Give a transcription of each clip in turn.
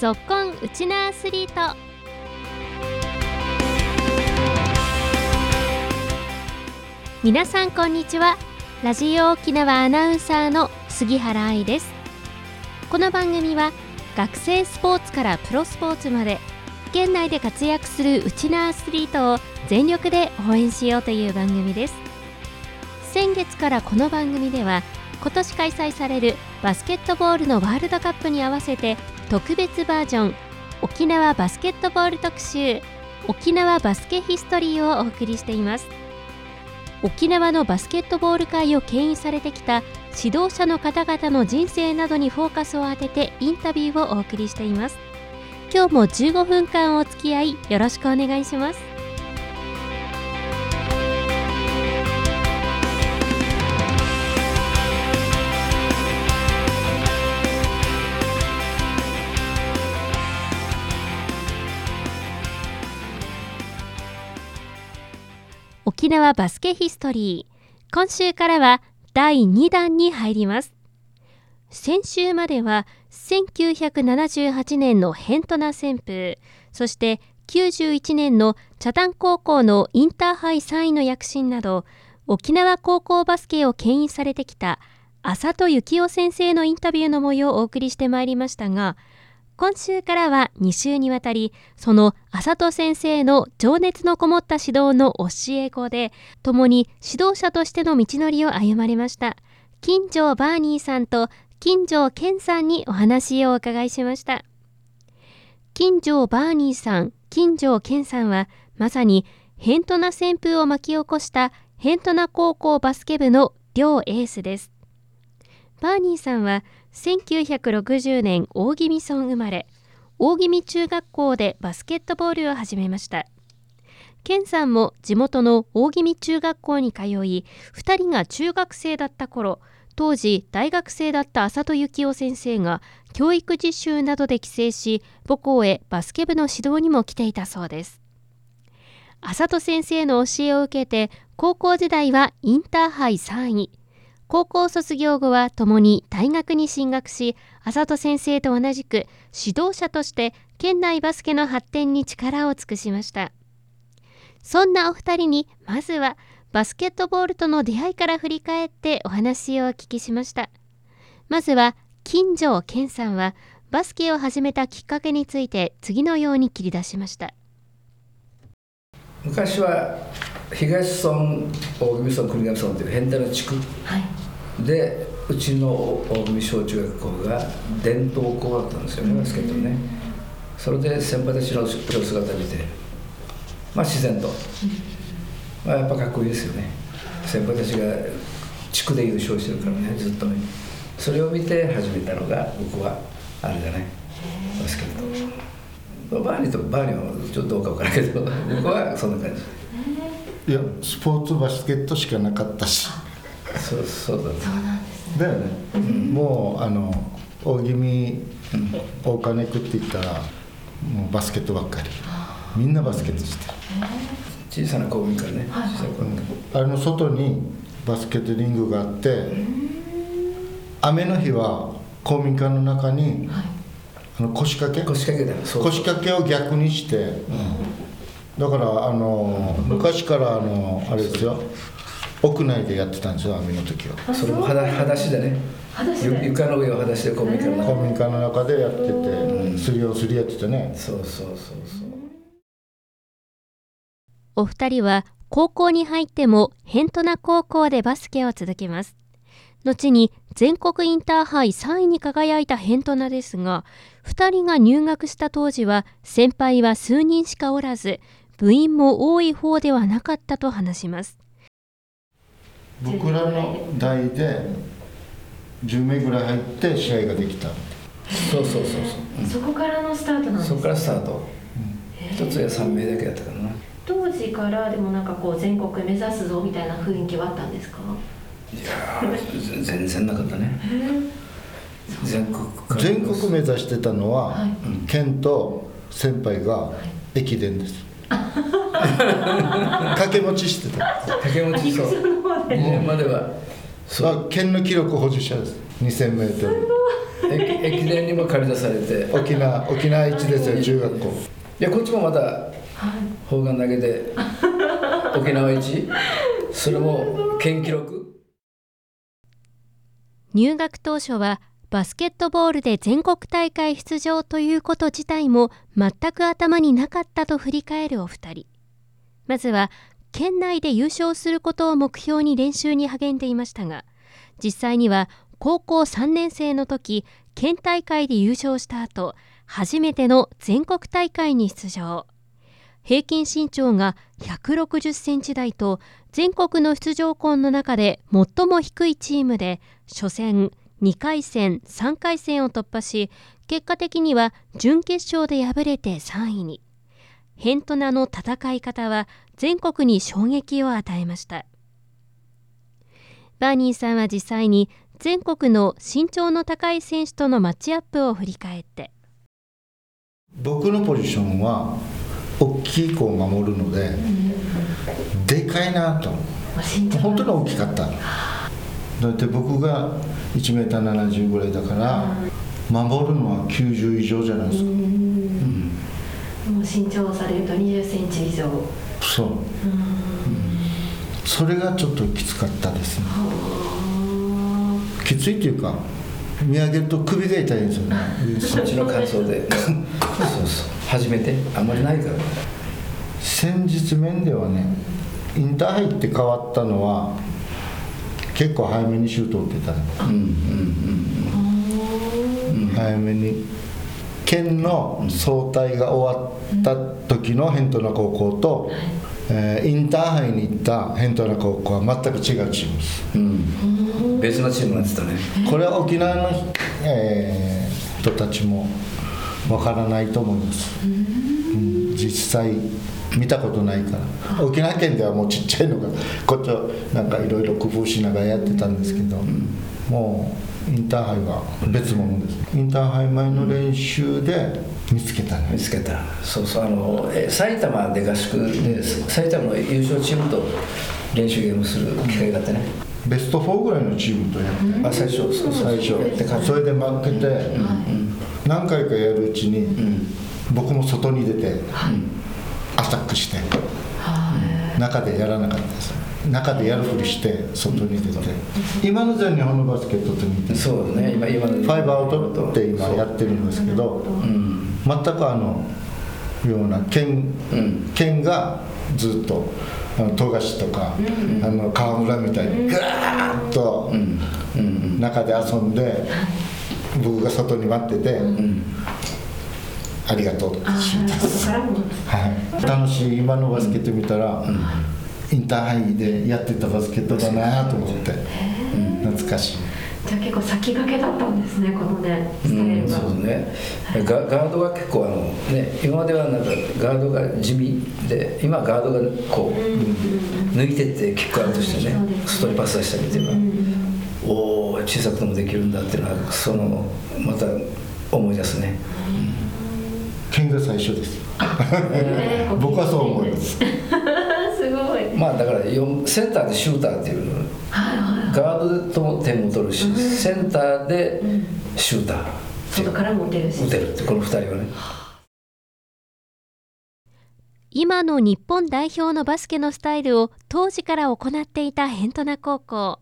ぞっこんウチナアスリート。皆さんこんにちは。ラジオ沖縄アナウンサーの杉原愛です。この番組は学生スポーツからプロスポーツまで県内で活躍するウチナアスリートを全力で応援しようという番組です。先月からこの番組では今年開催されるバスケットボールのワールドカップに合わせて特別バージョン沖縄バスケットボール特集沖縄バスケヒストリーをお送りしています。沖縄のバスケットボール界を牽引されてきた指導者の方々の人生などにフォーカスを当ててインタビューをお送りしています。今日も15分間お付き合いよろしくお願いします。沖縄バスケヒストリー。今週からは第2弾に入ります。先週までは1978年のヘントナ旋風。そして91年の茶谷高校のインターハイ3位の躍進など沖縄高校バスケを牽引されてきた浅戸幸男先生のインタビューの模様をお送りしてまいりましたが今週からは2週にわたりその浅戸先生の情熱のこもった指導の教え子で共に指導者としての道のりを歩まれました。金城バーニーさんと金城健さんにお話をお伺いしました。金城バーニーさん金城健さんはまさにヘントナ旋風を巻き起こしたヘントナ高校バスケ部の両エースです。バーニーさんは1960年大宜味村生まれ。大宜味中学校でバスケットボールを始めました。健さんも地元の大宜味中学校に通い2人が中学生だった頃当時大学生だった浅戸幸男先生が教育実習などで帰省し母校へバスケ部の指導にも来ていたそうです。浅戸先生の教えを受けて高校時代はインターハイ3位。高校卒業後は共に大学に進学し浅戸先生と同じく指導者として県内バスケの発展に力を尽くしました。そんなお二人にまずはバスケットボールとの出会いから振り返ってお話をお聞きしました。まずは金城健さんはバスケを始めたきっかけについて次のように切り出しました。昔は東村大宜味村国頭村という変態の地区、はい、でうちの大宜味小中学校が伝統校だったんですよねバスケットね。それで先輩たちのプロ姿見てまあ自然と、まあ、やっぱかっこいいですよね。先輩たちが地区で優勝してるからねずっとね。それを見て始めたのが僕はあれだね。バスケット。バーニーとバーニーはちょっとどうか分からんけど僕はそんな感じ。いやスポーツバスケットしかなかったしそうそうだね。だよね、うん、もうあの大宜味大金区って言ったらもうバスケットばっかり。みんなバスケットしてる。小さな公民館ね、はい。うん、あの外にバスケットリングがあって雨の日は公民館の中に、はい、あの腰掛け？腰掛けだ腰掛けを逆にして、うん。だからあの昔からあのあれですよ屋内でやってたんですよ網の時は。それも裸裸足でね。床の上を裸足で公民館の。中公民館の中でやっててすりをすりやっててね。そうそうそうそう。お二人は高校に入ってもヘントナ高校でバスケを続けます。後に全国インターハイ3位に輝いたヘントナですが2人が入学した当時は先輩は数人しかおらず部員も多い方ではなかったと話します僕らの代で10名ぐらい入って試合ができた。そうそうそうそう。そこからのスタートなんですそこからスタート。一、つや3名だけやったかな。当時からでもなんかこう全国目指すぞみたいな雰囲気はあったんですか？いや全然なかったね。全国全国目指してたのは、はい、県と先輩が駅伝です、掛け持ちしてた。掛け持ちそう。2年までは。そう県の記録保持者です。2000m 駅伝にも借り出されて。沖縄沖縄一ですよ中学校。いやこっちもまた砲丸投げで沖縄一？それも県記録？入学当初はバスケットボールで全国大会出場ということ自体も全く頭になかったと振り返るお二人。まずは県内で優勝することを目標に練習に励んでいましたが実際には高校3年生の時県大会で優勝した後初めての全国大会に出場。平均身長が160センチ台と全国の出場校の中で最も低いチームで初戦2回戦3回戦を突破し結果的には準決勝で敗れて3位に。ヘントナの戦い方は全国に衝撃を与えました。バーニーさんは実際に全国の身長の高い選手とのマッチアップを振り返って。僕のポジションは大きい子を守るので、でかいなと。本当に大きかった。だって僕が 1m70 ぐらいだから、守るのは90以上じゃないですか、うん、もう身長されると20センチ以上そう、うん、それがちょっときつかったですね。きついっていうか見上げると首が痛いんですよね。そっちの感想で。そうそう初めて？あんまりないから。先日面ではねインターハイって変わったのは結構早めにシュートを打ってたね、うんうんうん、早めに。県の総体が終わった時のヘントナ高校と、えー、インターハイに行ったヘントナ高校は全く違うチームです、うん、別のチームなんですたね。これは沖縄の、えー、人たちもわからないと思います、うん、実際見たことないから。沖縄県ではもうちっちゃいのがこっちはなんかいろいろ工夫しながらやってたんですけど、もうインターハイは別物です。インターハイ前の練習で見つけた。ね見つけた。そうそうあの埼玉で合宿で埼玉の優勝チームと練習ゲームする機会があってね。ベスト4ぐらいのチームとやって、あ最初。そう最初。それで負けて、何回かやるうちに、僕も外に出て、アタックして、中でやらなかったです中でやるふりして外に出て。今の全日本のバスケットと似てそうね。今今の。ファイブアウトって今やってるんですけど、全くあのような県,、県がずっと富樫とか、あの川村みたいにぐーっと中で遊んで、僕が外に待ってて、ありがとうはい、楽しい今のバスケット見たら、うん、インターハイでやってたバスケットだなと思って、懐かしい。じゃあ結構先駆けだったんですねこのねスタイルが、そうね。ガガードが結構あのね今まではなんかガードが地味で今ガードがこう、抜いてってキックアウトしてね外にパス出したりっていうのは、おお小さくてもできるんだっていうのはそのまた思い出すね、剣が最初です、えー、僕はそう思います まあだからセンターでシューターっていうの、はいはいはい、ガードとも点も取るし、うん、センターでシューター、外からも打てるし。打てるってこの2人はね。今の日本代表のバスケのスタイルを当時から行っていたヘントナ高校。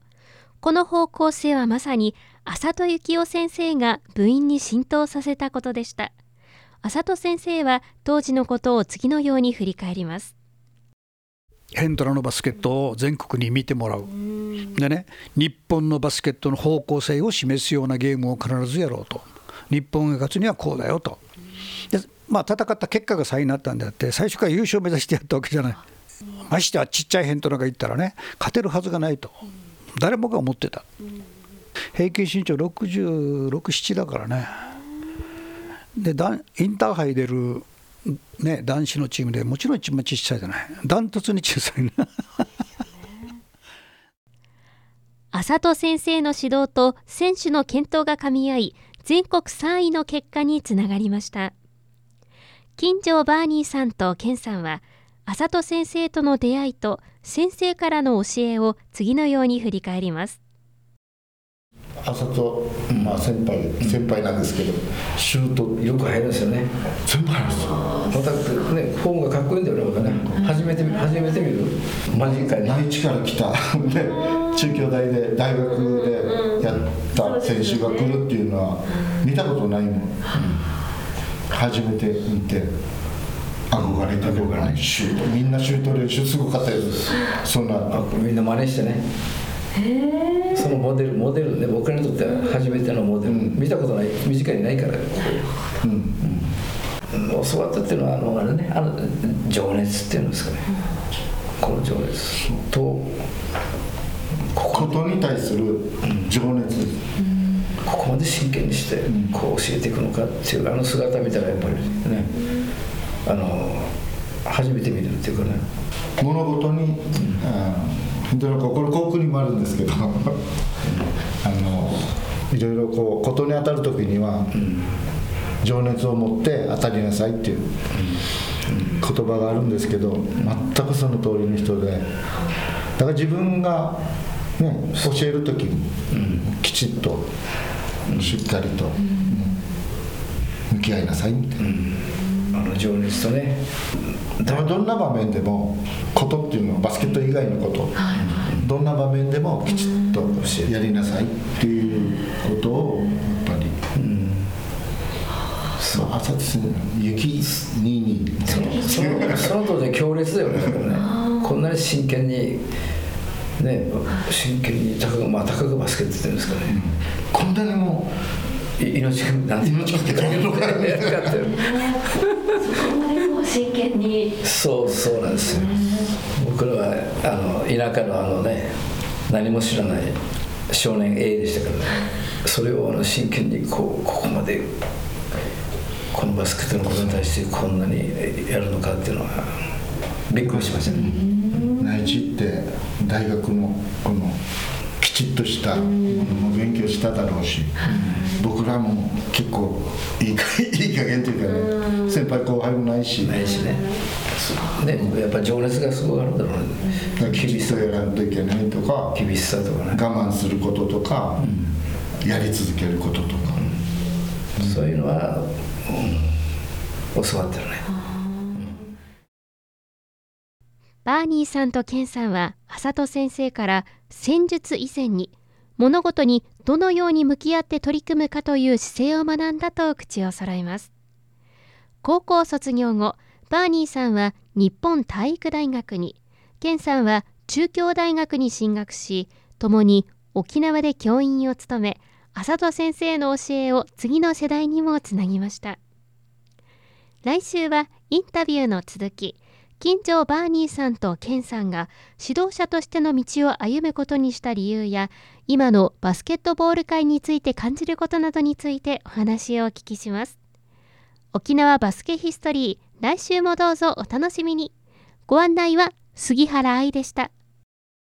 この方向性はまさに浅戸幸男先生が部員に浸透させたことでした。浅戸先生は当時のことを次のように振り返りますヘントラのバスケットを全国に見てもらう。でね日本のバスケットの方向性を示すようなゲームを必ずやろうと。日本が勝つにはこうだよと。でまあ戦った結果が差になったんであって最初から優勝を目指してやったわけじゃない。ましてはちっちゃいヘントラが言ったらね勝てるはずがないと。誰もが思ってた。平均身長667だからね。でインターハイ出る、ね、男子のチームでもちろん一番小さいじゃない。ダントツに小さいな。浅戸先生の指導と選手の健闘がかみ合い全国3位の結果につながりました。金城バーニーさんとケンさんは浅戸先生との出会いと先生からの教えを次のように振り返ります。朝と、まあ、先輩、先輩なんですけどシュートよく入るんですよね。全部入るんですよまたねフォームがかっこいいんだよね僕ね。初めて初めて見る？マジかに内地から来た。で中京大で大学でやった選手が来るっていうのは見たことないもん、初めて見て憧れてるからねシュート。みんなシュート練習すごかったですそんな。あみんな真似してね。そのモデルモデルね僕らにとっては初めてのモデル、見たことない身近にないから、うんうん、教わったっていうのはあのあれねあの情熱っていうんですかね、この情熱とことに対する情熱、ここまで真剣にしてこう教えていくのかっていうあの姿見たらやっぱりねあの初めて見るっていうかね。物事に、うん。本当にこれ航空にもあるんですけどあのいろいろこうことに当たる時には、情熱を持って当たりなさいっていう言葉があるんですけど全くその通りの人でだから自分が、ね、教える時にきちっとしっかりと向き合いなさいみたいな。あの情熱とね。だからどんな場面でもことっていうのはバスケット以外のこと、どんな場面でもきちっとやりなさいっていうことをやっぱり、そう朝ですね雪ににそのそのその当時は強烈だよねこんなに真剣にね真剣にたかがまあたかがバスケットっていうんですかね、こんなにもい命なんて命ってかけとかやってるそこまでもう真剣に。そうそうなんですよ。僕らはあの田舎のあのね何も知らない少年 A でしたからね。それをあの真剣にこうここまでこのバスケットのことに対してこんなにやるのかっていうのはびっくりしましたね。内地って大学のこのきちっとしたものも勉強しただろうし、僕らも結構いいか いい加減というかね先輩後輩もないし。ないしね。ねやっぱ情熱がすごいあるんだろうね。きちっとやらんといけないとか厳しさとかね。我慢することとか、やり続けることとか、そういうのは、うん、教わってるね。バーニーさんとケンさんは浅戸先生から戦術以前に物事にどのように向き合って取り組むかという姿勢を学んだと口を揃えます。高校卒業後バーニーさんは日本体育大学にケンさんは中京大学に進学し共に沖縄で教員を務め浅戸先生の教えを次の世代にもつなぎました。来週はインタビューの続き近所バーニーさんとケンさんが指導者としての道を歩むことにした理由や今のバスケットボール界について感じることなどについてお話をお聞きします。沖縄バスケヒストリー来週もどうぞお楽しみに。ご案内は杉原愛でした。